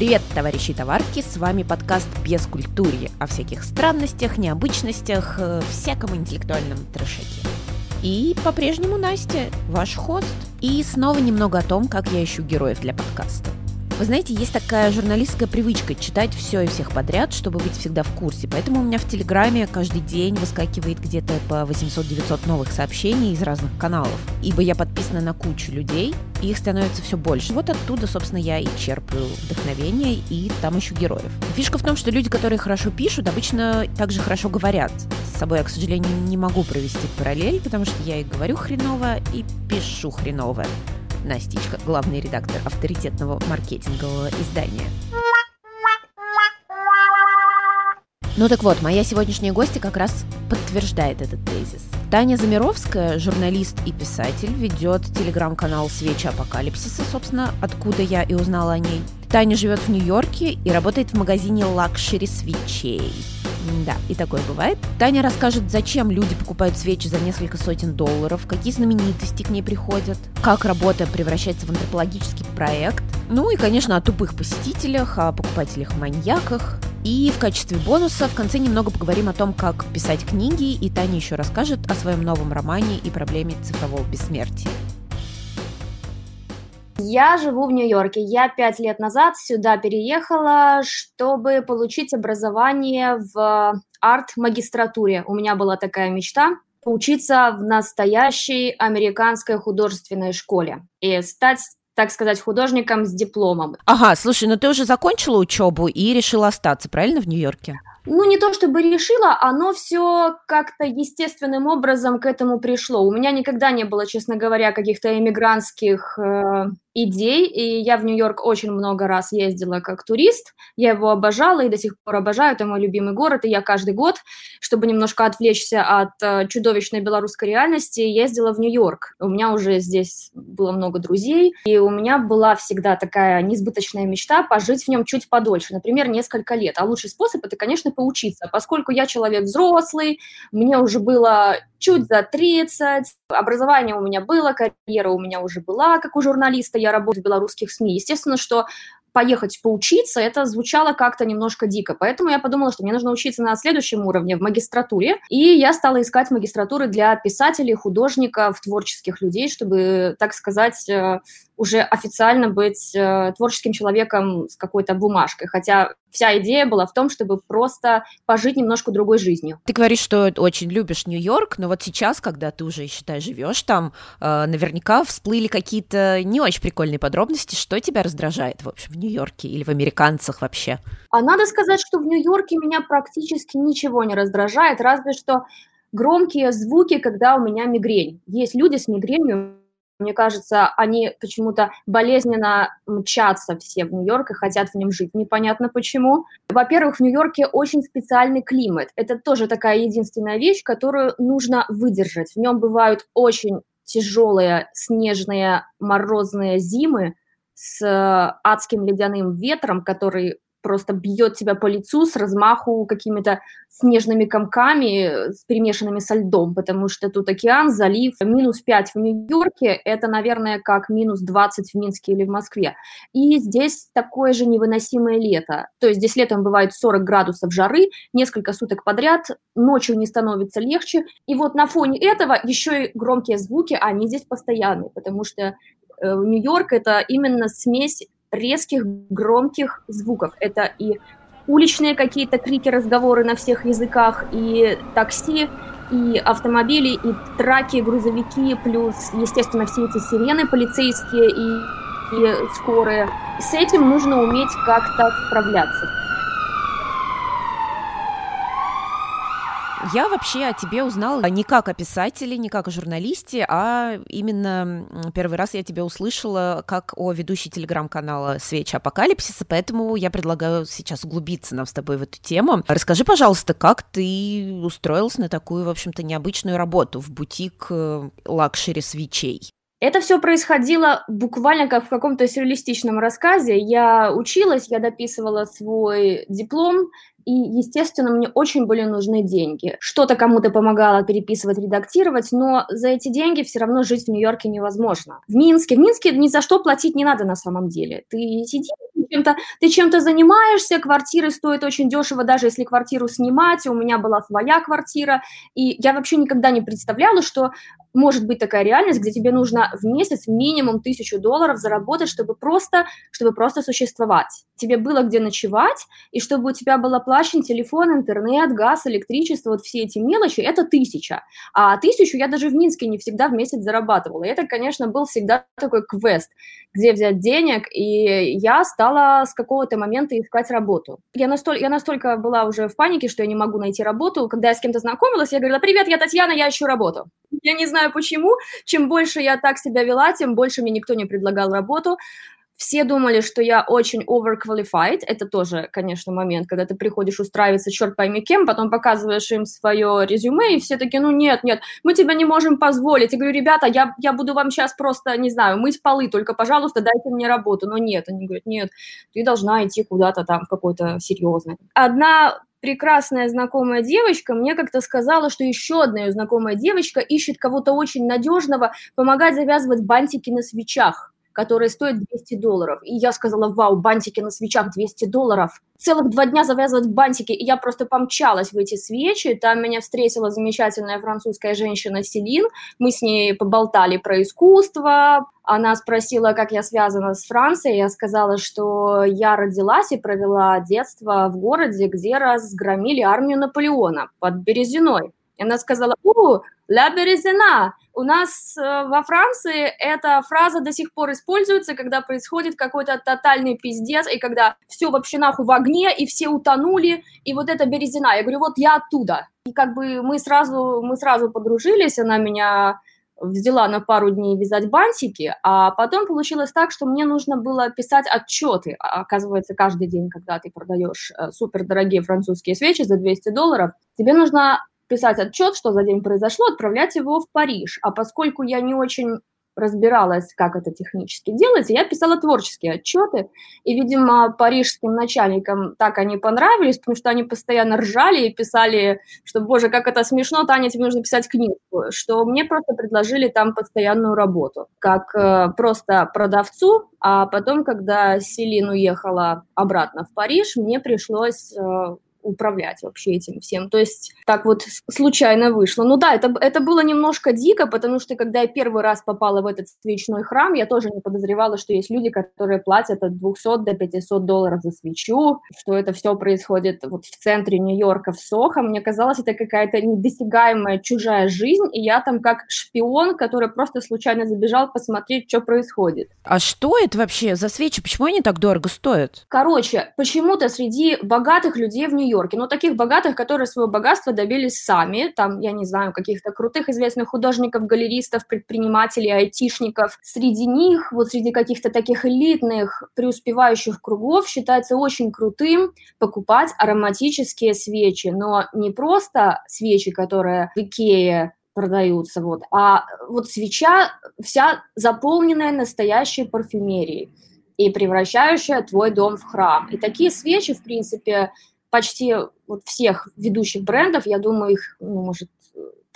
Привет, товарищи товарки, с вами подкаст «Без культурья» о всяких странностях, необычностях, э, всяком интеллектуальном трешеке. И по-прежнему Настя, ваш хост. И снова немного о том, как я ищу героев для подкаста. Вы знаете, есть такая журналистская привычка читать все и всех подряд, чтобы быть всегда в курсе. Поэтому у меня в Телеграме каждый день выскакивает где-то по 800-900 новых сообщений из разных каналов. Ибо я подписана на кучу людей, и их становится все больше. Вот оттуда, собственно, я и черпаю вдохновение, и там ищу героев. Фишка в том, что люди, которые хорошо пишут, обычно также хорошо говорят. С собой я, к сожалению, не могу провести параллель, потому что я и говорю хреново, и пишу хреново. Настичка, главный редактор авторитетного маркетингового издания. Ну так вот, моя сегодняшняя гостья как раз подтверждает этот тезис. Таня Замировская, журналист и писатель, ведет телеграм-канал «Свечи апокалипсиса», собственно, откуда я и узнала о ней. Таня живет в Нью-Йорке и работает в магазине luxury свечей. Да, и такое бывает. Таня расскажет, зачем люди покупают свечи за несколько сотен долларов, какие знаменитости к ней приходят, как работа превращается в антропологический проект, ну и, конечно, о тупых посетителях, о покупателях-маньяках. И в качестве бонуса в конце немного поговорим о том, как писать книги, и Таня еще расскажет о своем новом романе и проблеме цифрового бессмертия. Я живу в Нью-Йорке. Я пять лет назад сюда переехала, чтобы получить образование в арт-магистратуре. У меня была такая мечта поучиться в настоящей американской художественной школе и стать так сказать, художником с дипломом. Ага, слушай, ну ты уже закончила учебу и решила остаться, правильно, в Нью-Йорке? ну, не то чтобы решила, оно все как-то естественным образом к этому пришло. У меня никогда не было, честно говоря, каких-то эмигрантских э, идей, и я в Нью-Йорк очень много раз ездила как турист, я его обожала и до сих пор обожаю, это мой любимый город, и я каждый год, чтобы немножко отвлечься от э, чудовищной белорусской реальности, ездила в Нью-Йорк. У меня уже здесь было много друзей, и у меня была всегда такая несбыточная мечта пожить в нем чуть подольше, например, несколько лет. А лучший способ – это, конечно, поучиться, поскольку я человек взрослый, мне уже было чуть за 30, образование у меня было, карьера у меня уже была, как у журналиста, я работаю в белорусских СМИ. Естественно, что поехать поучиться, это звучало как-то немножко дико. Поэтому я подумала, что мне нужно учиться на следующем уровне, в магистратуре. И я стала искать магистратуры для писателей, художников, творческих людей, чтобы, так сказать, э, уже официально быть э, творческим человеком с какой-то бумажкой. Хотя вся идея была в том, чтобы просто пожить немножко другой жизнью. Ты говоришь, что очень любишь Нью-Йорк, но вот сейчас, когда ты уже, считай, живешь там, э, наверняка всплыли какие-то не очень прикольные подробности. Что тебя раздражает, в общем, в Нью-Йорке или в американцах вообще? А надо сказать, что в Нью-Йорке меня практически ничего не раздражает, разве что громкие звуки, когда у меня мигрень. Есть люди с мигренью, мне кажется, они почему-то болезненно мчатся все в Нью-Йорк и хотят в нем жить. Непонятно почему. Во-первых, в Нью-Йорке очень специальный климат. Это тоже такая единственная вещь, которую нужно выдержать. В нем бывают очень тяжелые снежные морозные зимы с адским ледяным ветром, который просто бьет тебя по лицу с размаху какими-то снежными комками, с перемешанными со льдом, потому что тут океан, залив, минус 5 в Нью-Йорке, это, наверное, как минус 20 в Минске или в Москве. И здесь такое же невыносимое лето. То есть здесь летом бывает 40 градусов жары, несколько суток подряд, ночью не становится легче. И вот на фоне этого еще и громкие звуки, они здесь постоянные, потому что э, Нью-Йорк это именно смесь резких, громких звуков. Это и уличные какие-то крики, разговоры на всех языках, и такси, и автомобили, и траки, грузовики, плюс, естественно, все эти сирены полицейские и, и скорые. С этим нужно уметь как-то справляться. Я вообще о тебе узнала не как о писателе, не как о журналисте, а именно первый раз я тебя услышала как о ведущей телеграм-канала «Свечи апокалипсиса», поэтому я предлагаю сейчас углубиться нам с тобой в эту тему. Расскажи, пожалуйста, как ты устроился на такую, в общем-то, необычную работу в бутик э, лакшери свечей? Это все происходило буквально как в каком-то сюрреалистичном рассказе. Я училась, я дописывала свой диплом, и, естественно, мне очень были нужны деньги. Что-то кому-то помогало переписывать, редактировать, но за эти деньги все равно жить в Нью-Йорке невозможно. В Минске, в Минске ни за что платить не надо на самом деле. Ты сиди чем-то, ты чем-то занимаешься, квартиры стоят очень дешево, даже если квартиру снимать, у меня была своя квартира, и я вообще никогда не представляла, что может быть такая реальность, где тебе нужно в месяц минимум тысячу долларов заработать, чтобы просто, чтобы просто существовать. Тебе было где ночевать, и чтобы у тебя был оплачен телефон, интернет, газ, электричество, вот все эти мелочи, это тысяча. А тысячу я даже в Минске не всегда в месяц зарабатывала. И это, конечно, был всегда такой квест, где взять денег, и я стала с какого-то момента искать работу. Я настолько, я настолько была уже в панике, что я не могу найти работу. Когда я с кем-то знакомилась, я говорила, привет, я Татьяна, я ищу работу. Я не знаю почему. Чем больше я так себя вела, тем больше мне никто не предлагал работу. Все думали, что я очень overqualified. Это тоже, конечно, момент, когда ты приходишь устраиваться, черт пойми кем, потом показываешь им свое резюме, и все такие, ну нет, нет, мы тебя не можем позволить. Я говорю, ребята, я, я буду вам сейчас просто, не знаю, мыть полы, только, пожалуйста, дайте мне работу. Но нет, они говорят, нет, ты должна идти куда-то там в какой-то серьезный. Одна прекрасная знакомая девочка мне как-то сказала, что еще одна ее знакомая девочка ищет кого-то очень надежного, помогать завязывать бантики на свечах которые стоят 200 долларов. И я сказала, вау, бантики на свечах 200 долларов. Целых два дня завязывать бантики, и я просто помчалась в эти свечи. Там меня встретила замечательная французская женщина Селин. Мы с ней поболтали про искусство, она спросила, как я связана с Францией. Я сказала, что я родилась и провела детство в городе, где разгромили армию Наполеона под Березиной. И она сказала, у, «Ля Березина». У нас э, во Франции эта фраза до сих пор используется, когда происходит какой-то тотальный пиздец, и когда все вообще нахуй в огне, и все утонули, и вот это Березина. Я говорю, вот я оттуда. И как бы мы сразу, мы сразу подружились, она меня взяла на пару дней вязать бантики, а потом получилось так, что мне нужно было писать отчеты. А, оказывается, каждый день, когда ты продаешь э, супердорогие французские свечи за 200 долларов, тебе нужно писать отчет, что за день произошло, отправлять его в Париж. А поскольку я не очень разбиралась, как это технически делается, я писала творческие отчеты, и, видимо, парижским начальникам так они понравились, потому что они постоянно ржали и писали, что, боже, как это смешно, Таня, тебе нужно писать книгу, что мне просто предложили там постоянную работу, как э, просто продавцу, а потом, когда Селин уехала обратно в Париж, мне пришлось э, управлять вообще этим всем. То есть так вот случайно вышло. Ну да, это, это было немножко дико, потому что когда я первый раз попала в этот свечной храм, я тоже не подозревала, что есть люди, которые платят от 200 до 500 долларов за свечу, что это все происходит вот в центре Нью-Йорка, в Сохо. Мне казалось, это какая-то недосягаемая чужая жизнь, и я там как шпион, который просто случайно забежал посмотреть, что происходит. А что это вообще за свечи? Почему они так дорого стоят? Короче, почему-то среди богатых людей в нью Нью-Йорке, но таких богатых, которые свое богатство добились сами, там, я не знаю, каких-то крутых известных художников, галеристов, предпринимателей, айтишников. Среди них, вот среди каких-то таких элитных, преуспевающих кругов считается очень крутым покупать ароматические свечи, но не просто свечи, которые в Икее продаются, вот, а вот свеча вся заполненная настоящей парфюмерией и превращающая твой дом в храм. И такие свечи, в принципе, почти вот всех ведущих брендов, я думаю, их, ну, может,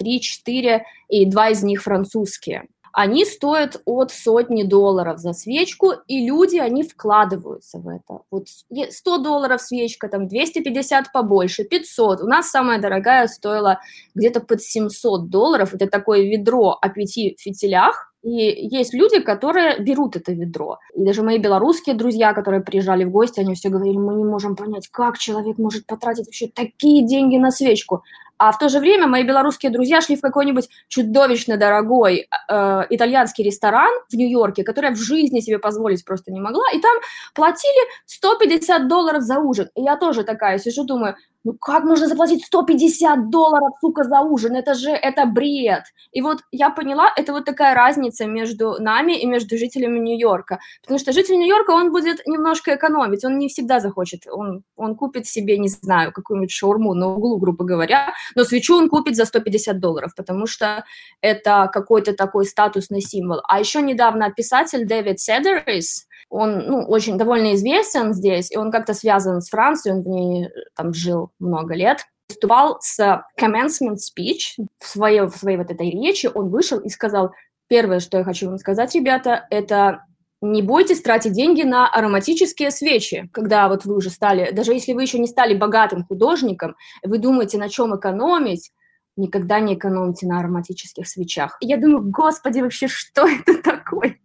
3-4, и два из них французские. Они стоят от сотни долларов за свечку, и люди, они вкладываются в это. Вот 100 долларов свечка, там 250 побольше, 500. У нас самая дорогая стоила где-то под 700 долларов. Это такое ведро о пяти фитилях, и есть люди, которые берут это ведро. И даже мои белорусские друзья, которые приезжали в гости, они все говорили, мы не можем понять, как человек может потратить вообще такие деньги на свечку. А в то же время мои белорусские друзья шли в какой-нибудь чудовищно дорогой э, итальянский ресторан в Нью-Йорке, который я в жизни себе позволить просто не могла, и там платили 150 долларов за ужин. И я тоже такая сижу, думаю, ну как можно заплатить 150 долларов, сука, за ужин? Это же, это бред. И вот я поняла, это вот такая разница между нами и между жителями Нью-Йорка. Потому что житель Нью-Йорка, он будет немножко экономить, он не всегда захочет. Он, он купит себе, не знаю, какую-нибудь шаурму на углу, грубо говоря, но свечу он купит за 150 долларов, потому что это какой-то такой статусный символ. А еще недавно писатель Дэвид Седерис, он ну, очень довольно известен здесь, и он как-то связан с Францией, он в ней там жил много лет. Выступал с commencement speech в своей, в своей вот этой речи, он вышел и сказал, первое, что я хочу вам сказать, ребята, это не бойтесь тратить деньги на ароматические свечи, когда вот вы уже стали, даже если вы еще не стали богатым художником, вы думаете, на чем экономить, никогда не экономьте на ароматических свечах. И я думаю, господи, вообще, что это такое?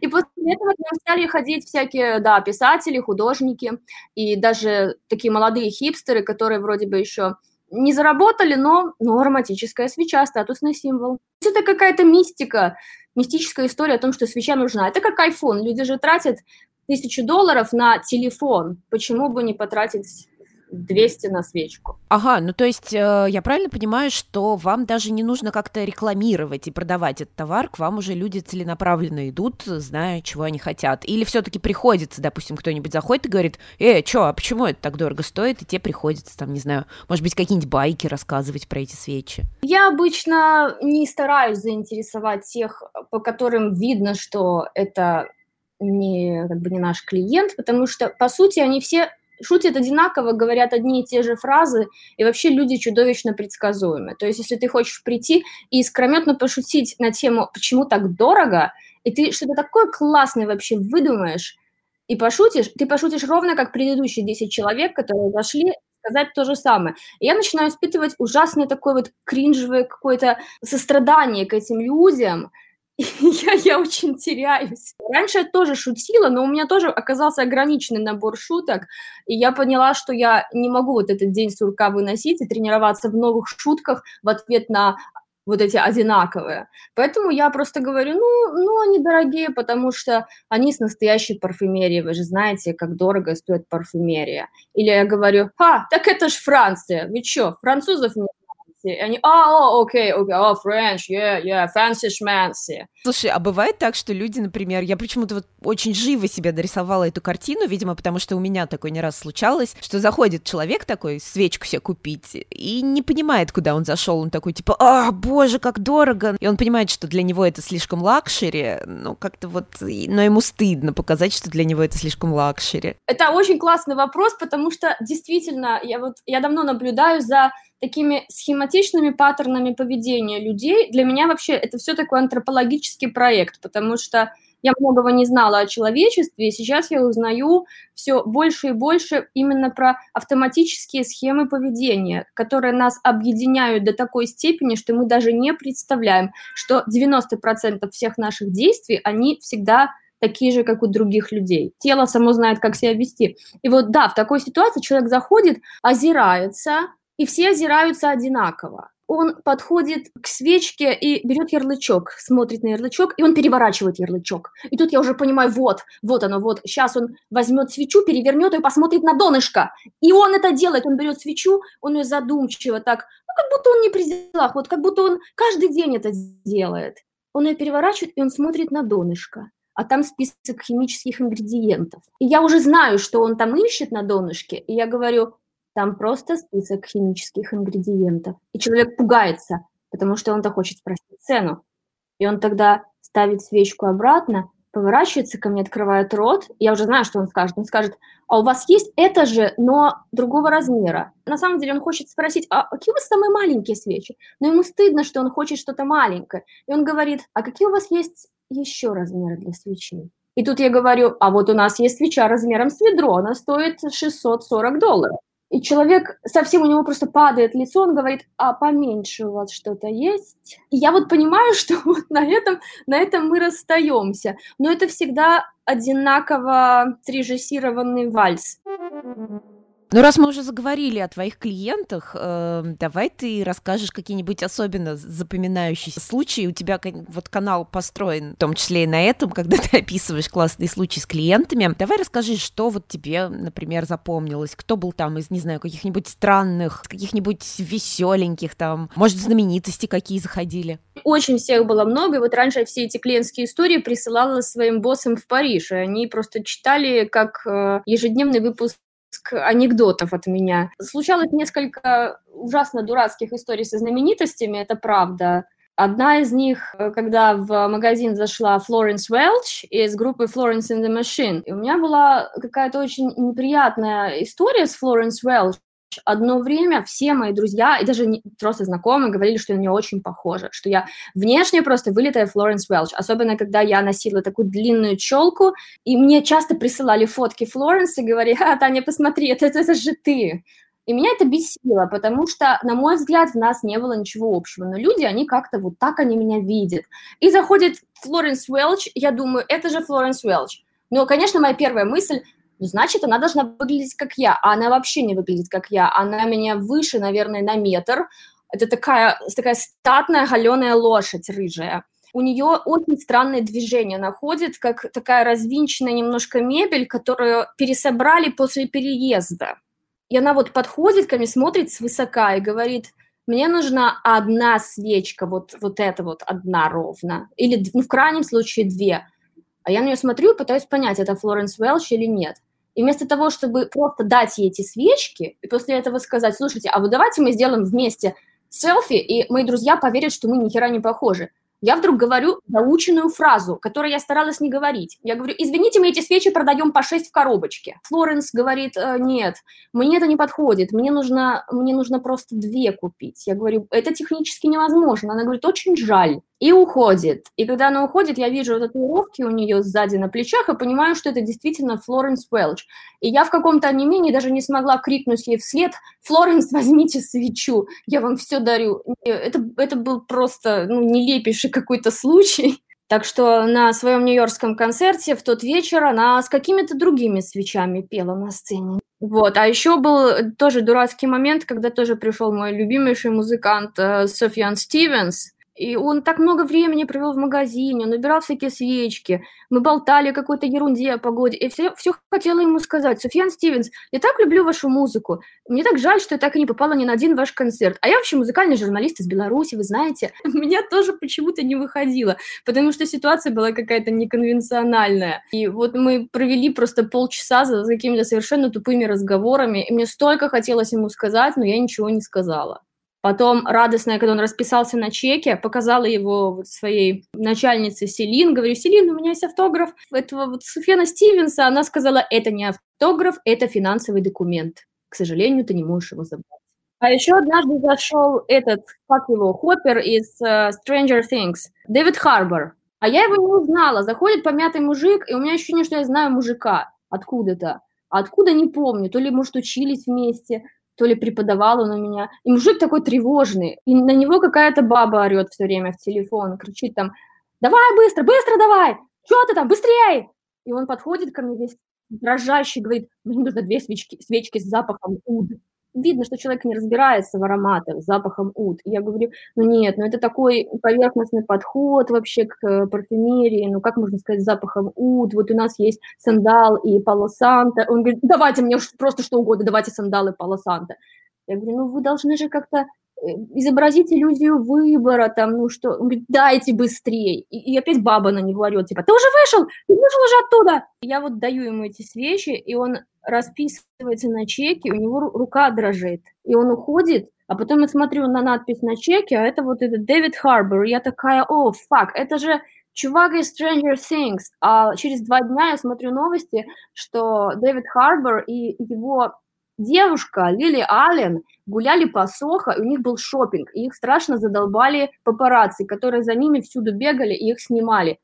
И после этого к нам стали ходить всякие, да, писатели, художники, и даже такие молодые хипстеры, которые вроде бы еще не заработали, но, но ароматическая свеча, статусный символ. Это какая-то мистика, мистическая история о том, что свеча нужна. Это как iPhone. Люди же тратят тысячу долларов на телефон. Почему бы не потратить 200 на свечку. Ага, ну то есть э, я правильно понимаю, что вам даже не нужно как-то рекламировать и продавать этот товар, к вам уже люди целенаправленно идут, зная, чего они хотят. Или все-таки приходится, допустим, кто-нибудь заходит и говорит, э, что, а почему это так дорого стоит? И тебе приходится, там, не знаю, может быть, какие-нибудь байки рассказывать про эти свечи. Я обычно не стараюсь заинтересовать тех, по которым видно, что это не, как бы не наш клиент, потому что, по сути, они все шутят одинаково, говорят одни и те же фразы, и вообще люди чудовищно предсказуемы. То есть, если ты хочешь прийти и искрометно пошутить на тему «почему так дорого?», и ты что-то такое классное вообще выдумаешь, и пошутишь, ты пошутишь ровно как предыдущие 10 человек, которые зашли сказать то же самое. И я начинаю испытывать ужасное такое вот кринжевое какое-то сострадание к этим людям, я, я очень теряюсь. Раньше я тоже шутила, но у меня тоже оказался ограниченный набор шуток, и я поняла, что я не могу вот этот день сурка выносить и тренироваться в новых шутках в ответ на вот эти одинаковые. Поэтому я просто говорю, ну, ну, они дорогие, потому что они с настоящей парфюмерией. Вы же знаете, как дорого стоит парфюмерия. Или я говорю, ха, так это ж Франция. Вы что, французов не и они, а, окей, окей, о, French, yeah, yeah, fancy schmancy. Слушай, а бывает так, что люди, например, я почему-то вот очень живо себе дорисовала эту картину, видимо, потому что у меня такое не раз случалось, что заходит человек такой, свечку себе купить, и не понимает, куда он зашел, он такой, типа, а, боже, как дорого, и он понимает, что для него это слишком лакшери, ну, как-то вот, но ему стыдно показать, что для него это слишком лакшери. Это очень классный вопрос, потому что действительно, я вот, я давно наблюдаю за такими схематичными паттернами поведения людей. Для меня вообще это все такой антропологический проект, потому что я многого не знала о человечестве, и сейчас я узнаю все больше и больше именно про автоматические схемы поведения, которые нас объединяют до такой степени, что мы даже не представляем, что 90% всех наших действий, они всегда такие же, как у других людей. Тело само знает, как себя вести. И вот да, в такой ситуации человек заходит, озирается, и все озираются одинаково. Он подходит к свечке и берет ярлычок, смотрит на ярлычок, и он переворачивает ярлычок. И тут я уже понимаю, вот, вот оно, вот. Сейчас он возьмет свечу, перевернет ее и посмотрит на донышко. И он это делает, он берет свечу, он ее задумчиво так, ну, как будто он не при делах, вот как будто он каждый день это делает. Он ее переворачивает, и он смотрит на донышко а там список химических ингредиентов. И я уже знаю, что он там ищет на донышке, и я говорю, там просто список химических ингредиентов. И человек пугается, потому что он-то хочет спросить цену. И он тогда ставит свечку обратно, поворачивается ко мне, открывает рот. Я уже знаю, что он скажет. Он скажет, а у вас есть это же, но другого размера. На самом деле он хочет спросить, а какие у вас самые маленькие свечи? Но ему стыдно, что он хочет что-то маленькое. И он говорит, а какие у вас есть еще размеры для свечей? И тут я говорю, а вот у нас есть свеча размером с ведро, она стоит 640 долларов. И человек совсем у него просто падает лицо, он говорит, а поменьше у вас что-то есть? И я вот понимаю, что вот на этом, на этом мы расстаемся. Но это всегда одинаково срежиссированный вальс. Ну, раз мы уже заговорили о твоих клиентах, э, давай ты расскажешь какие-нибудь особенно запоминающиеся случаи. У тебя вот канал построен, в том числе и на этом, когда ты описываешь классные случаи с клиентами. Давай расскажи, что вот тебе, например, запомнилось. Кто был там из, не знаю, каких-нибудь странных, каких-нибудь веселеньких там, может, знаменитости какие заходили? Очень всех было много, и вот раньше я все эти клиентские истории присылала своим боссам в Париж, и они просто читали как э, ежедневный выпуск анекдотов от меня. Случалось несколько ужасно дурацких историй со знаменитостями, это правда. Одна из них, э, когда в магазин зашла Флоренс Уэлч из группы Florence in the Machine. И у меня была какая-то очень неприятная история с Флоренс Уэлч, Одно время все мои друзья и даже не, просто знакомые говорили, что я на нее очень похожа, что я внешне просто вылитая Флоренс Уэлч, особенно когда я носила такую длинную челку, и мне часто присылали фотки Флоренс и говорили, а, Таня, посмотри, это, это, это же ты. И меня это бесило, потому что, на мой взгляд, в нас не было ничего общего. Но люди, они как-то вот так они меня видят. И заходит Флоренс Уэлч, я думаю, это же Флоренс Уэлч. Но, конечно, моя первая мысль, значит, она должна выглядеть как я, а она вообще не выглядит как я. Она меня выше, наверное, на метр. Это такая, такая статная галеная лошадь рыжая. У нее очень странные движения. Она ходит, как такая развинченная немножко мебель, которую пересобрали после переезда. И она вот подходит ко мне, смотрит свысока и говорит, мне нужна одна свечка, вот, вот эта вот одна ровно. Или, ну, в крайнем случае, две. А я на нее смотрю и пытаюсь понять, это Флоренс Уэлч или нет. И вместо того, чтобы просто дать ей эти свечки, и после этого сказать, слушайте, а вот давайте мы сделаем вместе селфи, и мои друзья поверят, что мы ни хера не похожи я вдруг говорю заученную фразу, которую я старалась не говорить. Я говорю, извините, мы эти свечи продаем по 6 в коробочке. Флоренс говорит, «Э, нет, мне это не подходит, мне нужно, мне нужно просто две купить. Я говорю, это технически невозможно. Она говорит, очень жаль и уходит. И когда она уходит, я вижу татуировки у нее сзади на плечах и понимаю, что это действительно Флоренс Уэлч. И я в каком-то онемении даже не смогла крикнуть ей вслед «Флоренс, возьмите свечу, я вам все дарю». Это, это был просто ну, нелепейший какой-то случай. Так что на своем нью-йоркском концерте в тот вечер она с какими-то другими свечами пела на сцене. Вот, а еще был тоже дурацкий момент, когда тоже пришел мой любимейший музыкант э, Софьян Стивенс, и он так много времени провел в магазине, он убирал всякие свечки, мы болтали о какой-то ерунде о погоде, и все, все хотела ему сказать, Софьян Стивенс, я так люблю вашу музыку, мне так жаль, что я так и не попала ни на один ваш концерт. А я вообще музыкальный журналист из Беларуси, вы знаете, меня тоже почему-то не выходило, потому что ситуация была какая-то неконвенциональная. И вот мы провели просто полчаса за какими-то совершенно тупыми разговорами, и мне столько хотелось ему сказать, но я ничего не сказала. Потом радостная, когда он расписался на чеке, показала его вот своей начальнице Селин. Говорю, Селин, у меня есть автограф этого вот Суфена Стивенса. Она сказала, это не автограф, это финансовый документ. К сожалению, ты не можешь его забрать. А еще однажды зашел этот, как его, Хоппер из uh, Stranger Things, Дэвид Харбор. А я его не узнала. Заходит помятый мужик, и у меня ощущение, что я знаю мужика откуда-то. А откуда не помню. То ли, может, учились вместе, то ли преподавал он у меня. И мужик такой тревожный, и на него какая-то баба орет все время в телефон, кричит там, давай быстро, быстро давай, что ты там, быстрее! И он подходит ко мне весь дрожащий, говорит, мне нужно две свечки, свечки с запахом уд видно, что человек не разбирается в ароматах, с запахом ут. И я говорю, ну нет, ну это такой поверхностный подход вообще к э, парфюмерии, ну как можно сказать, с запахом ут, вот у нас есть сандал и полосанта. Он говорит, давайте мне просто что угодно, давайте сандал и полосанта. Я говорю, ну вы должны же как-то изобразить иллюзию выбора, там, ну что, он говорит, дайте быстрее. И, и опять баба на него орет, типа, ты уже вышел, ты вышел уже оттуда. Я вот даю ему эти свечи, и он расписывается на чеке, у него рука дрожит, и он уходит, а потом я смотрю на надпись на чеке, а это вот этот Дэвид Харбор, я такая, о, фак, это же чувак из Stranger Things. А через два дня я смотрю новости, что Дэвид Харбор и его девушка Лили Аллен гуляли по Сохо, и у них был шопинг, и их страшно задолбали папарацци, которые за ними всюду бегали и их снимали.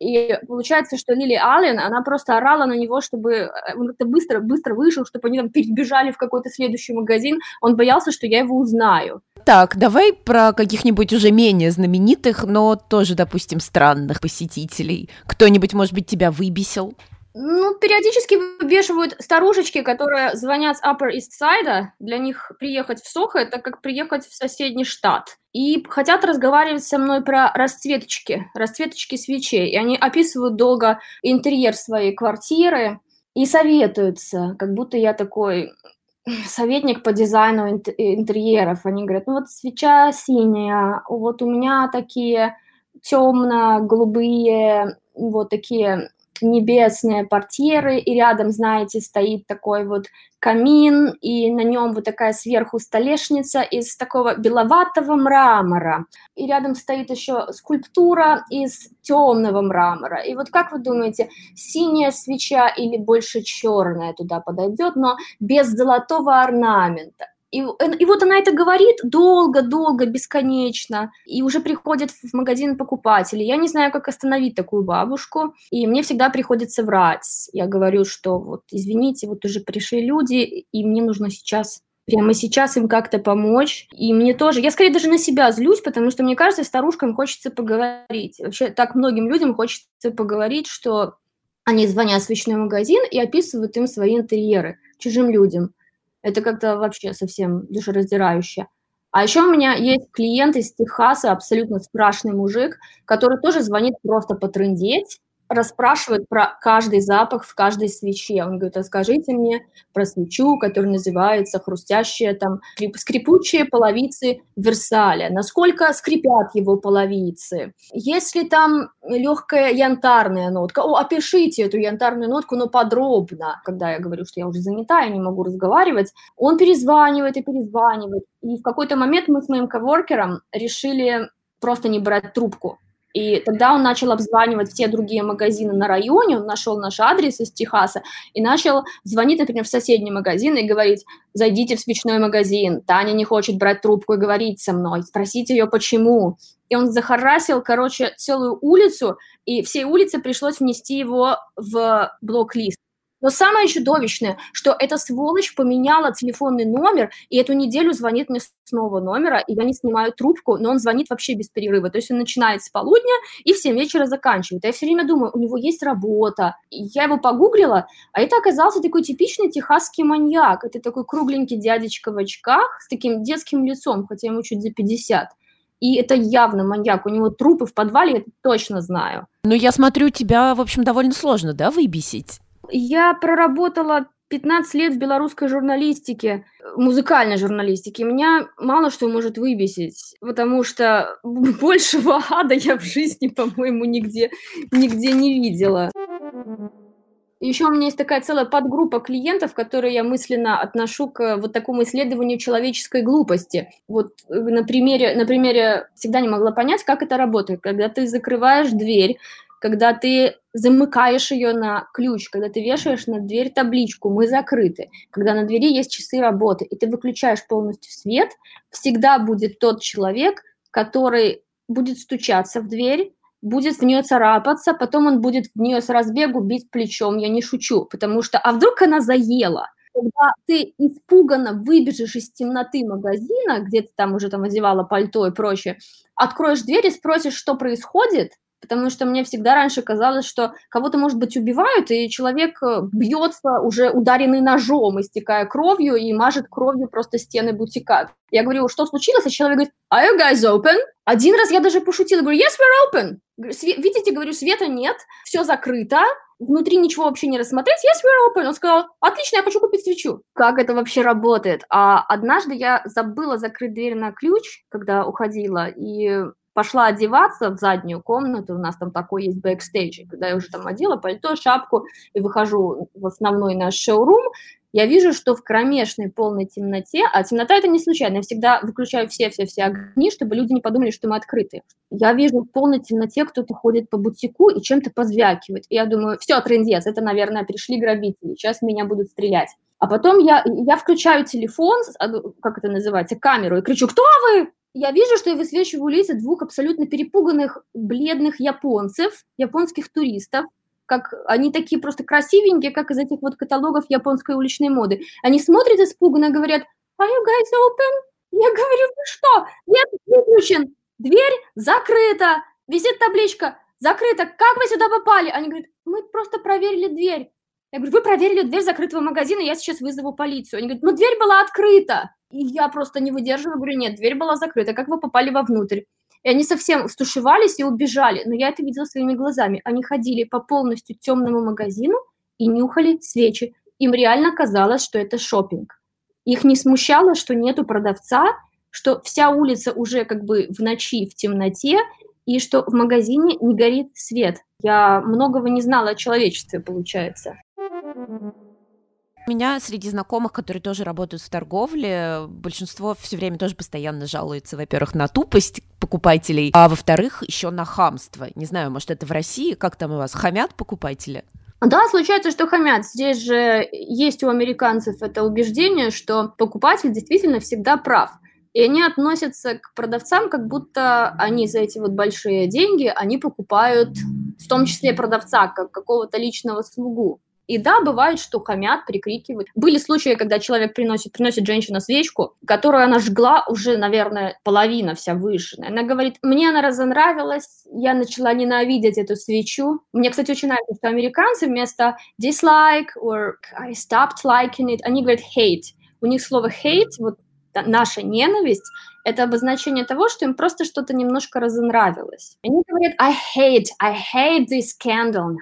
И получается, что Лили Аллен, она просто орала на него, чтобы э, он как-то быстро-быстро вышел, чтобы они там перебежали в какой-то следующий магазин. Он боялся, что я его узнаю. Так, давай про каких-нибудь уже менее знаменитых, но тоже, допустим, странных посетителей. Кто-нибудь, может быть, тебя выбесил? Ну, периодически выбешивают старушечки, которые звонят с Upper East Side. Для них приехать в Сохо – это как приехать в соседний штат. И хотят разговаривать со мной про расцветочки, расцветочки свечей. И они описывают долго интерьер своей квартиры и советуются, как будто я такой советник по дизайну интерьеров. Они говорят, ну вот свеча синяя, вот у меня такие темно-голубые, вот такие небесные портьеры, и рядом, знаете, стоит такой вот камин, и на нем вот такая сверху столешница из такого беловатого мрамора. И рядом стоит еще скульптура из темного мрамора. И вот как вы думаете, синяя свеча или больше черная туда подойдет, но без золотого орнамента? И, и вот она это говорит долго-долго, бесконечно, и уже приходят в магазин покупатели. Я не знаю, как остановить такую бабушку, и мне всегда приходится врать. Я говорю, что вот, извините, вот уже пришли люди, и мне нужно сейчас прямо сейчас им как-то помочь. И мне тоже, я скорее даже на себя злюсь, потому что мне кажется, старушкам хочется поговорить. Вообще так многим людям хочется поговорить, что они звонят в свечной магазин и описывают им свои интерьеры чужим людям. Это как-то вообще совсем душераздирающе. А еще у меня есть клиент из Техаса, абсолютно страшный мужик, который тоже звонит просто потрындеть, расспрашивает про каждый запах в каждой свече. Он говорит, расскажите мне про свечу, которая называется хрустящие там скрипучие половицы Версаля. Насколько скрипят его половицы? Есть ли там легкая янтарная нотка? О, опишите эту янтарную нотку, но подробно. Когда я говорю, что я уже занята, я не могу разговаривать, он перезванивает и перезванивает. И в какой-то момент мы с моим коворкером решили просто не брать трубку и тогда он начал обзванивать все другие магазины на районе, он нашел наш адрес из Техаса и начал звонить, например, в соседний магазин и говорить, зайдите в свечной магазин, Таня не хочет брать трубку и говорить со мной, спросите ее почему. И он захарасил, короче, целую улицу, и всей улице пришлось внести его в блок-лист. Но самое чудовищное, что эта сволочь поменяла телефонный номер, и эту неделю звонит мне с нового номера, и я не снимаю трубку, но он звонит вообще без перерыва. То есть он начинает с полудня и в 7 вечера заканчивает. я все время думаю, у него есть работа. Я его погуглила, а это оказался такой типичный техасский маньяк. Это такой кругленький дядечка в очках с таким детским лицом, хотя ему чуть за 50. И это явно маньяк. У него трупы в подвале, я точно знаю. Ну, я смотрю, тебя, в общем, довольно сложно, да, выбесить? Я проработала 15 лет в белорусской журналистике, музыкальной журналистике. Меня мало что может выбесить, потому что большего ада я в жизни, по-моему, нигде, нигде не видела. Еще у меня есть такая целая подгруппа клиентов, которые я мысленно отношу к вот такому исследованию человеческой глупости. Вот э, на примере, на примере всегда не могла понять, как это работает. Когда ты закрываешь дверь, когда ты замыкаешь ее на ключ, когда ты вешаешь на дверь табличку «Мы закрыты», когда на двери есть часы работы, и ты выключаешь полностью свет, всегда будет тот человек, который будет стучаться в дверь, будет в нее царапаться, потом он будет в нее с разбегу бить плечом, я не шучу, потому что, а вдруг она заела? Когда ты испуганно выбежишь из темноты магазина, где ты там уже там одевала пальто и прочее, откроешь дверь и спросишь, что происходит, потому что мне всегда раньше казалось, что кого-то, может быть, убивают, и человек э, бьется уже ударенный ножом, истекая кровью, и мажет кровью просто стены бутика. Я говорю, что случилось? А человек говорит, are you guys open? Один раз я даже пошутила, говорю, yes, we're open. Видите, говорю, света нет, все закрыто, внутри ничего вообще не рассмотреть, yes, we're open. Он сказал, отлично, я хочу купить свечу. Как это вообще работает? А однажды я забыла закрыть дверь на ключ, когда уходила, и пошла одеваться в заднюю комнату, у нас там такой есть бэкстейдж, когда я уже там одела пальто, шапку и выхожу в основной наш шоурум, я вижу, что в кромешной полной темноте, а темнота это не случайно, я всегда выключаю все-все-все огни, чтобы люди не подумали, что мы открыты. Я вижу в полной темноте кто-то ходит по бутику и чем-то позвякивает. И я думаю, все, трендец, это, наверное, пришли грабители, сейчас меня будут стрелять. А потом я, я включаю телефон, а, ну, как это называется, камеру, и кричу, кто вы? Я вижу, что я высвечиваю лица двух абсолютно перепуганных, бледных японцев, японских туристов, как они такие просто красивенькие, как из этих вот каталогов японской уличной моды. Они смотрят испуганно и говорят, are you guys open? Я говорю, вы что? Нет, выключен. Дверь закрыта. Висит табличка, закрыта. Как вы сюда попали? Они говорят, мы просто проверили дверь. Я говорю, вы проверили дверь закрытого магазина, я сейчас вызову полицию. Они говорят, ну дверь была открыта. И я просто не выдерживаю, говорю, нет, дверь была закрыта, как вы попали вовнутрь? И они совсем стушевались и убежали, но я это видела своими глазами. Они ходили по полностью темному магазину и нюхали свечи. Им реально казалось, что это шопинг. Их не смущало, что нету продавца, что вся улица уже как бы в ночи, в темноте, и что в магазине не горит свет. Я многого не знала о человечестве, получается. У меня среди знакомых, которые тоже работают в торговле, большинство все время тоже постоянно жалуется, во-первых, на тупость покупателей, а во-вторых, еще на хамство. Не знаю, может, это в России, как там у вас, хамят покупатели? Да, случается, что хамят. Здесь же есть у американцев это убеждение, что покупатель действительно всегда прав. И они относятся к продавцам, как будто они за эти вот большие деньги, они покупают в том числе продавца, как какого-то личного слугу. И да, бывает, что хамят, прикрикивают. Были случаи, когда человек приносит, приносит женщина свечку, которую она жгла уже, наверное, половина вся выжженная. Она говорит, мне она разонравилась, я начала ненавидеть эту свечу. Мне, кстати, очень нравится, что американцы вместо dislike or I stopped liking it, они говорят hate. У них слово hate, вот наша ненависть, это обозначение того, что им просто что-то немножко разонравилось. Они говорят, I hate, I hate this candle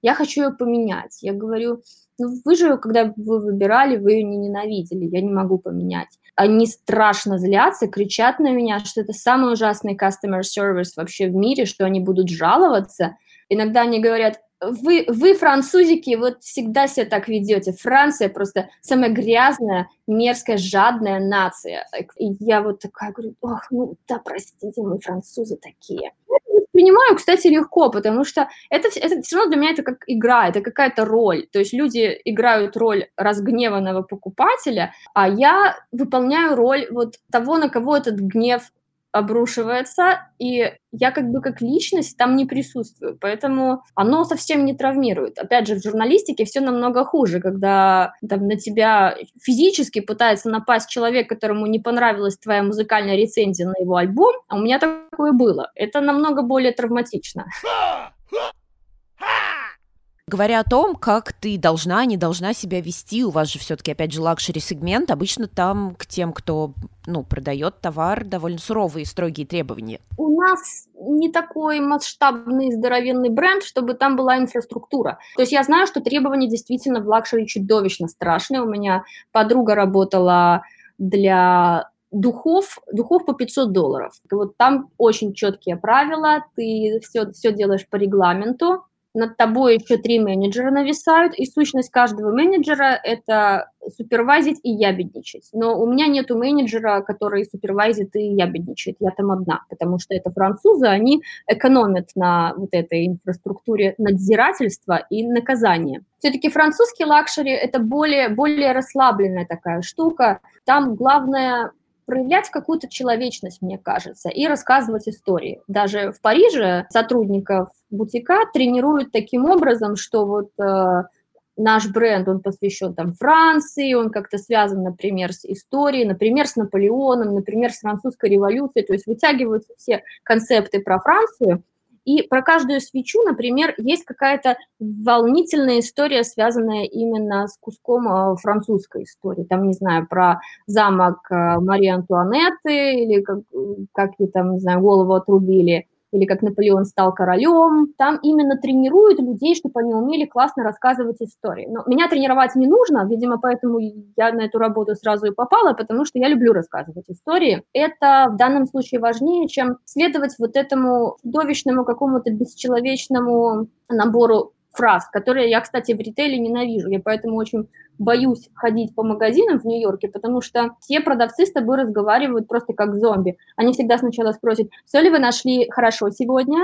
я хочу ее поменять. Я говорю, ну вы же, когда вы выбирали, вы ее не ненавидели, я не могу поменять. Они страшно злятся, кричат на меня, что это самый ужасный customer service вообще в мире, что они будут жаловаться. Иногда они говорят, вы, вы, французики, вот всегда себя так ведете. Франция просто самая грязная, мерзкая, жадная нация. И я вот такая говорю, ох, ну да, простите, мы французы такие воспринимаю, кстати, легко, потому что это, это все равно для меня это как игра, это какая-то роль. То есть люди играют роль разгневанного покупателя, а я выполняю роль вот того, на кого этот гнев обрушивается, и я как бы как личность там не присутствую, поэтому оно совсем не травмирует. Опять же, в журналистике все намного хуже, когда там на тебя физически пытается напасть человек, которому не понравилась твоя музыкальная рецензия на его альбом, а у меня такое было. Это намного более травматично. Говоря о том, как ты должна, не должна себя вести, у вас же все-таки, опять же, лакшери-сегмент, обычно там к тем, кто ну, продает товар, довольно суровые, строгие требования. У нас не такой масштабный, здоровенный бренд, чтобы там была инфраструктура. То есть я знаю, что требования действительно в лакшери чудовищно страшные. У меня подруга работала для духов, духов по 500 долларов. Вот там очень четкие правила, ты все, все делаешь по регламенту, над тобой еще три менеджера нависают, и сущность каждого менеджера – это супервайзить и ябедничать. Но у меня нету менеджера, который супервайзит и ябедничает, я там одна, потому что это французы, они экономят на вот этой инфраструктуре надзирательства и наказания. Все-таки французский лакшери – это более, более расслабленная такая штука, там главное проявлять какую-то человечность, мне кажется, и рассказывать истории. Даже в Париже сотрудников бутика тренируют таким образом, что вот э, наш бренд, он посвящен там Франции, он как-то связан, например, с историей, например, с Наполеоном, например, с французской революцией, то есть вытягиваются все концепты про Францию, и про каждую свечу, например, есть какая-то волнительная история, связанная именно с куском э, французской истории. Там, не знаю, про замок э, Марии Антуанетты, или как, как ей там, не знаю, голову отрубили, или как Наполеон стал королем. Там именно тренируют людей, чтобы они умели классно рассказывать истории. Но меня тренировать не нужно, видимо, поэтому я на эту работу сразу и попала, потому что я люблю рассказывать истории. Это в данном случае важнее, чем следовать вот этому чудовищному какому-то бесчеловечному набору фраз, которые я, кстати, в ритейле ненавижу. Я поэтому очень боюсь ходить по магазинам в Нью-Йорке, потому что все продавцы с тобой разговаривают просто как зомби. Они всегда сначала спросят, все ли вы нашли хорошо сегодня,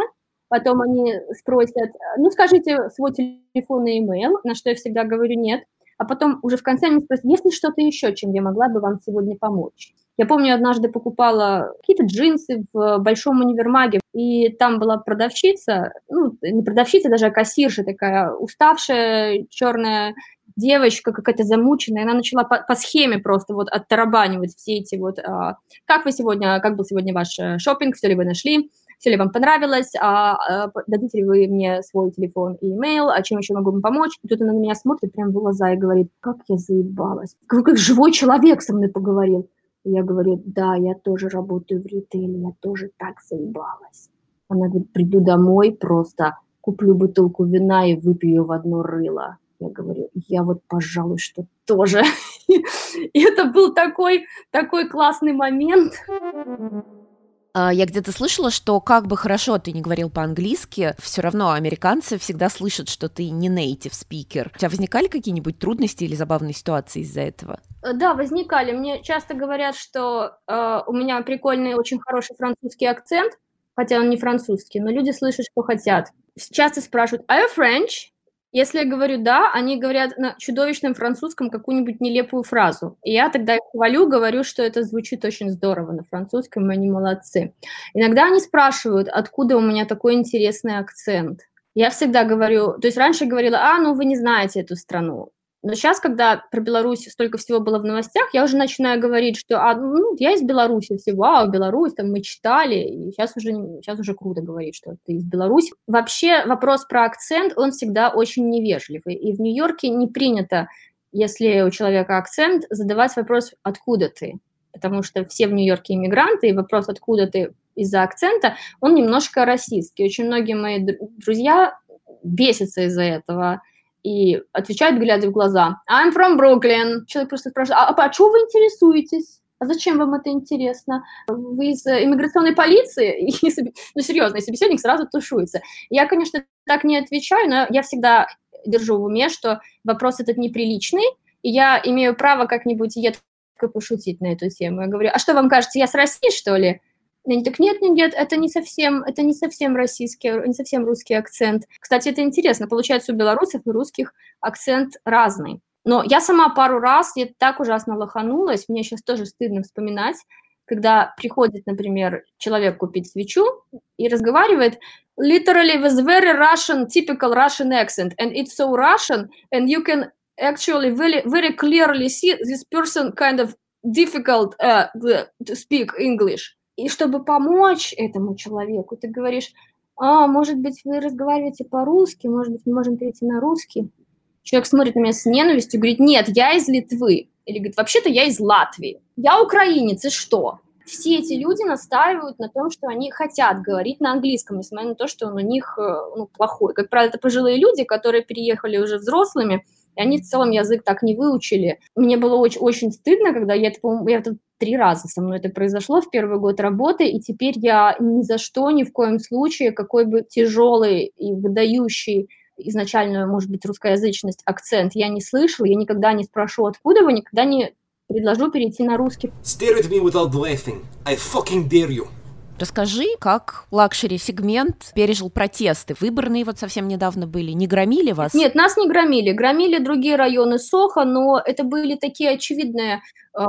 потом они спросят, ну, скажите свой телефон и имейл, на что я всегда говорю нет, а потом уже в конце они спросят, есть ли что-то еще, чем я могла бы вам сегодня помочь. Я помню, однажды покупала какие-то джинсы в большом универмаге, и там была продавщица, ну, не продавщица, даже а кассирша такая, уставшая, черная девочка какая-то замученная, она начала по, по схеме просто вот оттарабанивать все эти вот, а, как вы сегодня, как был сегодня ваш э, шопинг, все ли вы нашли, все ли вам понравилось, а, а, дадите ли вы мне свой телефон и имейл, а чем еще могу вам помочь. И тут она на меня смотрит прям в глаза и говорит, как я заебалась, как, как живой человек со мной поговорил. Я говорю, да, я тоже работаю в ритейле, я тоже так заебалась. Она говорит, приду домой просто, куплю бутылку вина и выпью в одно рыло. Я говорю, я вот, пожалуй, что тоже. И это был такой, такой классный момент. А, я где-то слышала, что как бы хорошо ты не говорил по-английски, все равно американцы всегда слышат, что ты не native speaker. У тебя возникали какие-нибудь трудности или забавные ситуации из-за этого? Э, да, возникали. Мне часто говорят, что э, у меня прикольный, очень хороший французский акцент, хотя он не французский, но люди слышат, что хотят. Часто спрашивают, are you French? Если я говорю «да», они говорят на чудовищном французском какую-нибудь нелепую фразу. И я тогда их хвалю, говорю, что это звучит очень здорово на французском, они молодцы. Иногда они спрашивают, откуда у меня такой интересный акцент. Я всегда говорю, то есть раньше говорила, а, ну вы не знаете эту страну. Но сейчас, когда про Беларусь столько всего было в новостях, я уже начинаю говорить, что а, ну, я из Беларуси, все, вау, Беларусь, там мы читали, и сейчас уже, сейчас уже круто говорить, что ты из Беларуси. Вообще вопрос про акцент, он всегда очень невежливый, и в Нью-Йорке не принято, если у человека акцент, задавать вопрос «откуда ты?», потому что все в Нью-Йорке иммигранты, и вопрос «откуда ты?» из-за акцента, он немножко расистский. Очень многие мои друзья бесятся из-за этого, и отвечает, глядя в глаза, I'm from Brooklyn. Человек просто спрашивает, а, а, чего вы интересуетесь? А зачем вам это интересно? Вы из э, иммиграционной полиции? Ну, серьезно, и собеседник сразу тушуется. Я, конечно, так не отвечаю, но я всегда держу в уме, что вопрос этот неприличный, и я имею право как-нибудь едко пошутить на эту тему. Я говорю, а что вам кажется, я с России, что ли? Они так, нет, нет, нет, это не совсем, это не совсем российский, не совсем русский акцент. Кстати, это интересно, получается, у белорусов и русских акцент разный. Но я сама пару раз, я так ужасно лоханулась, мне сейчас тоже стыдно вспоминать, когда приходит, например, человек купить свечу и разговаривает literally with very Russian, typical Russian accent, and it's so Russian, and you can actually very, very clearly see this person kind of difficult uh, to speak English. И чтобы помочь этому человеку, ты говоришь, а, может быть, вы разговариваете по-русски, может быть, мы можем перейти на русский. Человек смотрит на меня с ненавистью, говорит, нет, я из Литвы. Или говорит, вообще-то я из Латвии. Я украинец, и что? Все эти люди настаивают на том, что они хотят говорить на английском, несмотря на то, что он у них э, ну, плохой. Как правило, это пожилые люди, которые переехали уже взрослыми, и они в целом язык так не выучили. Мне было очень, очень стыдно, когда я это, я это три раза со мной это произошло в первый год работы, и теперь я ни за что, ни в коем случае, какой бы тяжелый и выдающий изначальную, может быть, русскоязычность, акцент я не слышала, я никогда не спрошу, откуда вы, никогда не предложу перейти на русский. Stare at me without laughing. I fucking dare you. Расскажи, как лакшери-сегмент пережил протесты. Выборные вот совсем недавно были. Не громили вас? Нет, нас не громили. Громили другие районы Сохо, но это были такие очевидные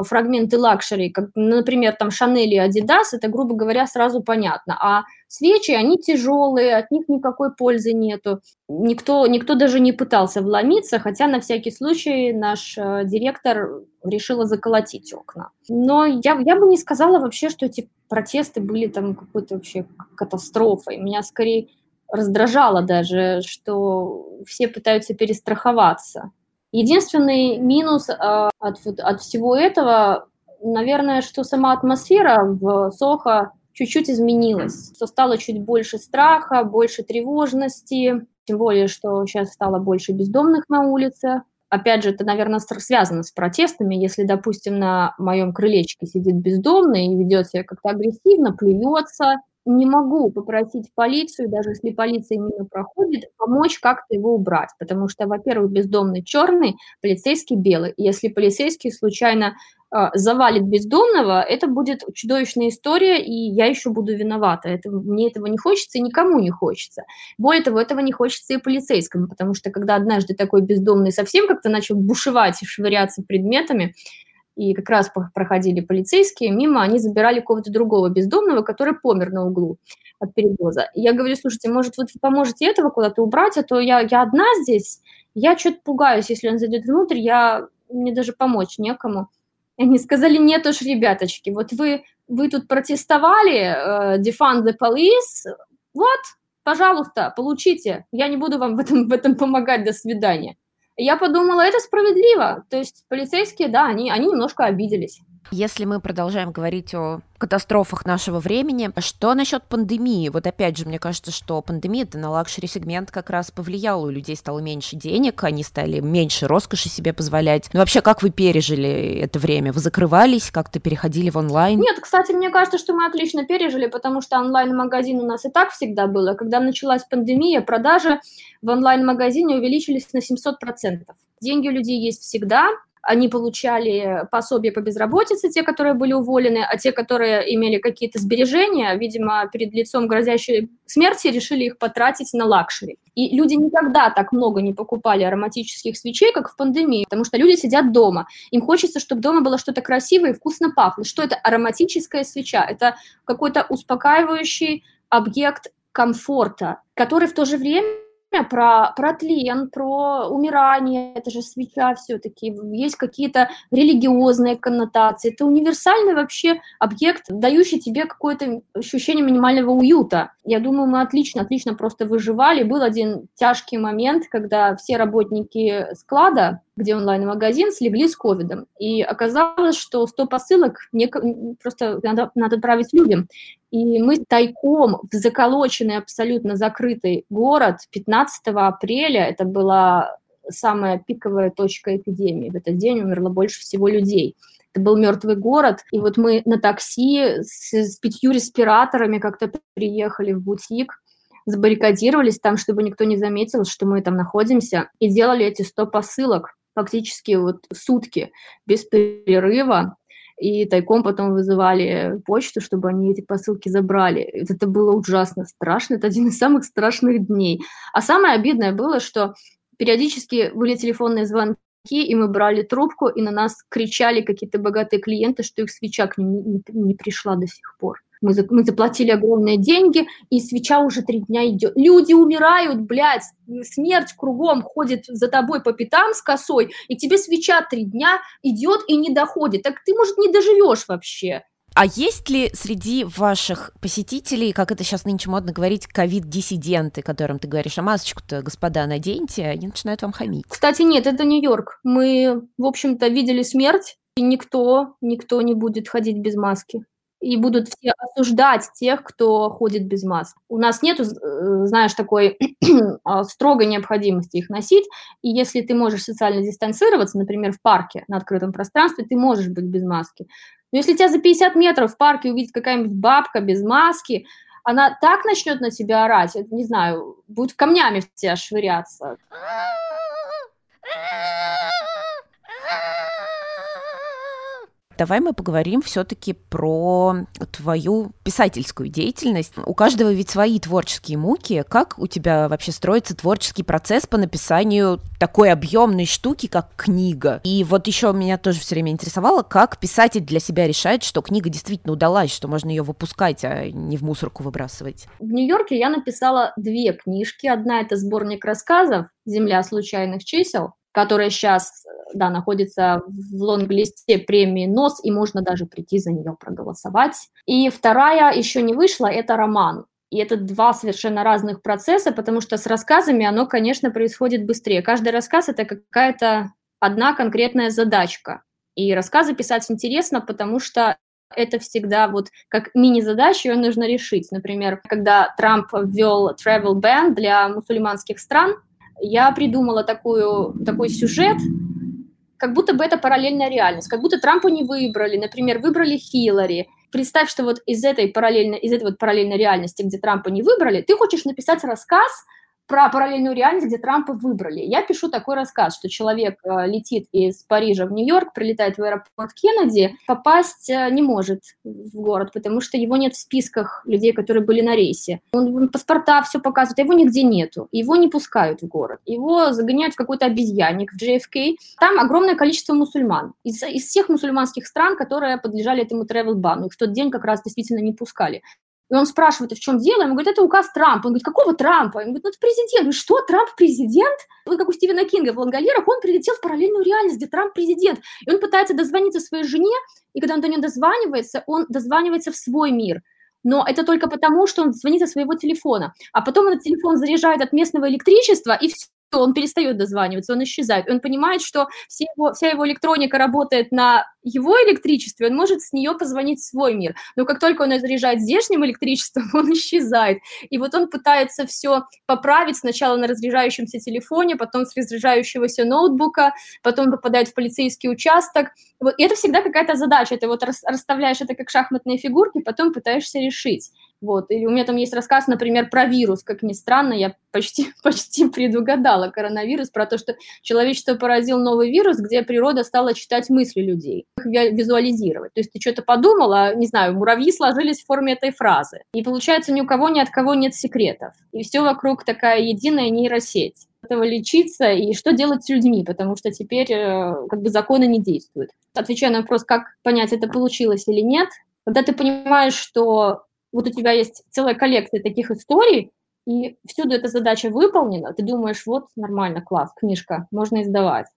фрагменты лакшери, как, например, там Шанель и Адидас, это, грубо говоря, сразу понятно. А свечи, они тяжелые, от них никакой пользы нету. Никто, никто даже не пытался вломиться, хотя на всякий случай наш э, директор решила заколотить окна. Но я, я бы не сказала вообще, что эти протесты были там какой-то вообще катастрофой. Меня скорее раздражало даже, что все пытаются перестраховаться. Единственный минус э, от, от всего этого, наверное, что сама атмосфера в Сохо чуть-чуть изменилась, что стало чуть больше страха, больше тревожности, тем более, что сейчас стало больше бездомных на улице, опять же, это, наверное, связано с протестами. Если, допустим, на моем крылечке сидит бездомный и ведет себя как-то агрессивно, плюется, не могу попросить полицию, даже если полиция мимо проходит, помочь как-то его убрать, потому что, во-первых, бездомный черный, полицейский белый. Если полицейский случайно э, завалит бездомного, это будет чудовищная история, и я еще буду виновата. Это, мне этого не хочется и никому не хочется. Более того, этого не хочется и полицейскому, потому что когда однажды такой бездомный совсем как-то начал бушевать и швыряться предметами, и как раз проходили полицейские мимо, они забирали кого-то другого бездомного, который помер на углу от передоза. И я говорю, слушайте, может, вот вы поможете этого куда-то убрать, а то я, я одна здесь, я что-то пугаюсь, если он зайдет внутрь, я, мне даже помочь некому. И они сказали, нет уж, ребяточки, вот вы, вы тут протестовали, uh, defund the police, вот, пожалуйста, получите, я не буду вам в этом, в этом помогать, до свидания я подумала, это справедливо. То есть полицейские, да, они, они немножко обиделись. Если мы продолжаем говорить о катастрофах нашего времени, что насчет пандемии? Вот опять же, мне кажется, что пандемия это на лакшери-сегмент как раз повлияла. У людей стало меньше денег, они стали меньше роскоши себе позволять. Ну вообще, как вы пережили это время? Вы закрывались, как-то переходили в онлайн? Нет, кстати, мне кажется, что мы отлично пережили, потому что онлайн-магазин у нас и так всегда было. Когда началась пандемия, продажи в онлайн-магазине увеличились на 700%. Деньги у людей есть всегда, они получали пособие по безработице, те, которые были уволены, а те, которые имели какие-то сбережения, видимо, перед лицом грозящей смерти, решили их потратить на лакшери. И люди никогда так много не покупали ароматических свечей, как в пандемии, потому что люди сидят дома. Им хочется, чтобы дома было что-то красивое и вкусно пахло. Что это ароматическая свеча? Это какой-то успокаивающий объект комфорта, который в то же время про, про тлен, про умирание, это же свеча все-таки, есть какие-то религиозные коннотации. Это универсальный вообще объект, дающий тебе какое-то ощущение минимального уюта. Я думаю, мы отлично, отлично просто выживали. Был один тяжкий момент, когда все работники склада где онлайн-магазин, слегли с ковидом. И оказалось, что 100 посылок не, просто надо, надо отправить людям. И мы тайком в заколоченный, абсолютно закрытый город 15 апреля, это была самая пиковая точка эпидемии. В этот день умерло больше всего людей. Это был мертвый город. И вот мы на такси с, с пятью респираторами как-то приехали в бутик, забаррикадировались там, чтобы никто не заметил, что мы там находимся, и делали эти 100 посылок фактически вот сутки без перерыва, и тайком потом вызывали почту, чтобы они эти посылки забрали. Это было ужасно страшно, это один из самых страшных дней. А самое обидное было, что периодически были телефонные звонки, и мы брали трубку, и на нас кричали какие-то богатые клиенты, что их свеча к ним не, не, не пришла до сих пор. Мы, мы заплатили огромные деньги, и свеча уже три дня идет. Люди умирают, блядь, смерть кругом ходит за тобой по пятам с косой, и тебе свеча три дня идет и не доходит. Так ты, может, не доживешь вообще. А есть ли среди ваших посетителей, как это сейчас нынче модно говорить, ковид-диссиденты, которым ты говоришь, а масочку-то, господа, наденьте, они начинают вам хамить? Кстати, нет, это Нью-Йорк. Мы, в общем-то, видели смерть, и никто, никто не будет ходить без маски и будут все осуждать тех, кто ходит без масок. У нас нет, э, знаешь, такой а, строгой необходимости их носить, и если ты можешь социально дистанцироваться, например, в парке на открытом пространстве, ты можешь быть без маски. Но если тебя за 50 метров в парке увидит какая-нибудь бабка без маски, она так начнет на тебя орать, не знаю, будет камнями в тебя швыряться. Давай мы поговорим все-таки про твою писательскую деятельность. У каждого ведь свои творческие муки. Как у тебя вообще строится творческий процесс по написанию такой объемной штуки, как книга? И вот еще меня тоже все время интересовало, как писатель для себя решает, что книга действительно удалась, что можно ее выпускать, а не в мусорку выбрасывать. В Нью-Йорке я написала две книжки. Одна это сборник рассказов «Земля случайных чисел», которая сейчас да, находится в лонглисте премии НОС, и можно даже прийти за нее проголосовать. И вторая еще не вышла, это роман. И это два совершенно разных процесса, потому что с рассказами оно, конечно, происходит быстрее. Каждый рассказ – это какая-то одна конкретная задачка. И рассказы писать интересно, потому что это всегда вот как мини-задачу, ее нужно решить. Например, когда Трамп ввел travel ban для мусульманских стран, я придумала такую, такой сюжет, как будто бы это параллельная реальность, как будто Трампа не выбрали, например, выбрали Хиллари. Представь, что вот из этой параллельной, из этой вот параллельной реальности, где Трампа не выбрали, ты хочешь написать рассказ – про параллельную реальность, где Трампа выбрали. Я пишу такой рассказ, что человек э, летит из Парижа в Нью-Йорк, прилетает в аэропорт Кеннеди, попасть э, не может в город, потому что его нет в списках людей, которые были на рейсе. Он паспорта все показывает, а его нигде нету. Его не пускают в город. Его загоняют в какой-то обезьянник в JFK. Там огромное количество мусульман. Из, из всех мусульманских стран, которые подлежали этому travel-бану. Их в тот день как раз действительно не пускали. И он спрашивает, а в чем дело? Ему говорит, это указ Трампа. Он говорит, какого Трампа? Он говорит, ну это президент. говорит, что, Трамп президент? Вот как у Стивена Кинга в Лангалерах, он прилетел в параллельную реальность, где Трамп президент. И он пытается дозвониться своей жене, и когда он до нее дозванивается, он дозванивается в свой мир. Но это только потому, что он звонит со своего телефона. А потом этот телефон заряжает от местного электричества, и все, он перестает дозваниваться, он исчезает. Он понимает, что все его, вся его электроника работает на его электричестве, он может с нее позвонить в свой мир. Но как только он заряжает здешним электричеством, он исчезает. И вот он пытается все поправить сначала на разряжающемся телефоне, потом с разряжающегося ноутбука, потом попадает в полицейский участок. Вот. И это всегда какая-то задача. Ты вот расставляешь это как шахматные фигурки, потом пытаешься решить. Вот. И у меня там есть рассказ, например, про вирус. Как ни странно, я почти, почти предугадала коронавирус, про то, что человечество поразил новый вирус, где природа стала читать мысли людей, их визуализировать. То есть ты что-то подумала, не знаю, муравьи сложились в форме этой фразы. И получается, ни у кого ни от кого нет секретов. И все вокруг такая единая нейросеть этого лечиться и что делать с людьми, потому что теперь э, как бы законы не действуют. Отвечая на вопрос, как понять, это получилось или нет, когда ты понимаешь, что вот у тебя есть целая коллекция таких историй, и всюду эта задача выполнена, ты думаешь, вот нормально, класс, книжка, можно издавать.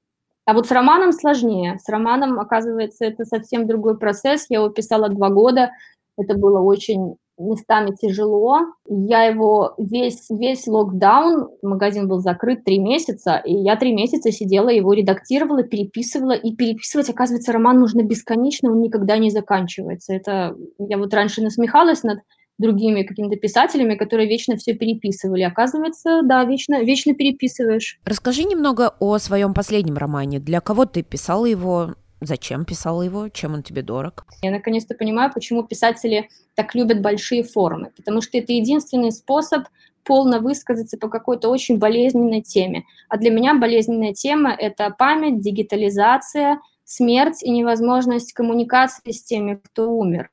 А вот с романом сложнее. С романом, оказывается, это совсем другой процесс. Я его писала два года. Это было очень местами тяжело. Я его весь, весь локдаун, магазин был закрыт три месяца, и я три месяца сидела, его редактировала, переписывала, и переписывать, оказывается, роман нужно бесконечно, он никогда не заканчивается. Это я вот раньше насмехалась над другими какими-то писателями, которые вечно все переписывали. Оказывается, да, вечно, вечно переписываешь. Расскажи немного о своем последнем романе. Для кого ты писала его? Зачем писала его? Чем он тебе дорог? Я наконец-то понимаю, почему писатели так любят большие формы. Потому что это единственный способ полно высказаться по какой-то очень болезненной теме. А для меня болезненная тема – это память, дигитализация, смерть и невозможность коммуникации с теми, кто умер.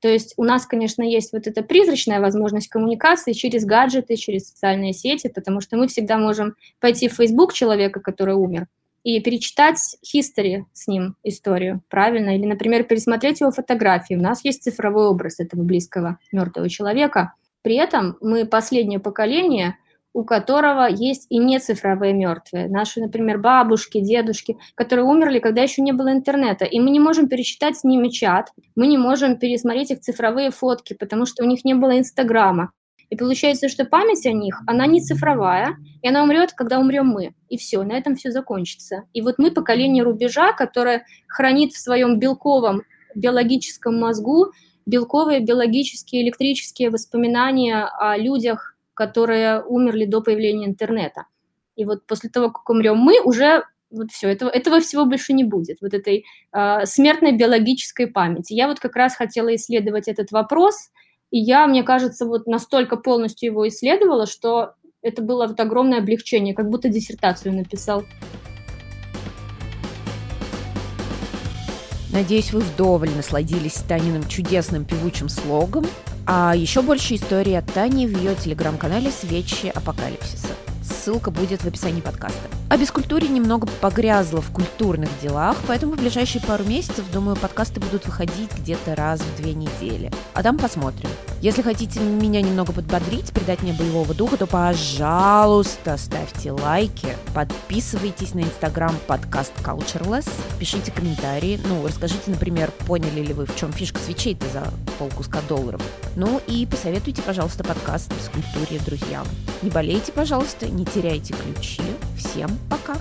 То есть у нас, конечно, есть вот эта призрачная возможность коммуникации через гаджеты, через социальные сети, потому что мы всегда можем пойти в Facebook человека, который умер, и перечитать history с ним историю, правильно? Или, например, пересмотреть его фотографии. У нас есть цифровой образ этого близкого мертвого человека. При этом мы последнее поколение, у которого есть и не цифровые мертвые. Наши, например, бабушки, дедушки, которые умерли, когда еще не было интернета. И мы не можем перечитать с ними чат, мы не можем пересмотреть их цифровые фотки, потому что у них не было Инстаграма. И получается, что память о них, она не цифровая, и она умрет, когда умрем мы. И все, на этом все закончится. И вот мы поколение рубежа, которое хранит в своем белковом биологическом мозгу белковые, биологические, электрические воспоминания о людях, которые умерли до появления интернета. И вот после того, как умрем мы, уже вот все, этого, этого всего больше не будет, вот этой э, смертной биологической памяти. Я вот как раз хотела исследовать этот вопрос – и я, мне кажется, вот настолько полностью его исследовала, что это было вот огромное облегчение, как будто диссертацию написал. Надеюсь, вы вдоволь насладились Таниным чудесным певучим слогом. А еще больше истории от Тани в ее телеграм-канале «Свечи апокалипсиса». Ссылка будет в описании подкаста. А без культуре немного погрязла в культурных делах, поэтому в ближайшие пару месяцев, думаю, подкасты будут выходить где-то раз в две недели. А там посмотрим. Если хотите меня немного подбодрить, придать мне боевого духа, то, пожалуйста, ставьте лайки, подписывайтесь на инстаграм подкаст Cultureless, пишите комментарии, ну, расскажите, например, поняли ли вы, в чем фишка свечей-то за полкуска долларов. Ну и посоветуйте, пожалуйста, подкаст культуре друзьям. Не болейте, пожалуйста, не теряйте ключи. Всем пока!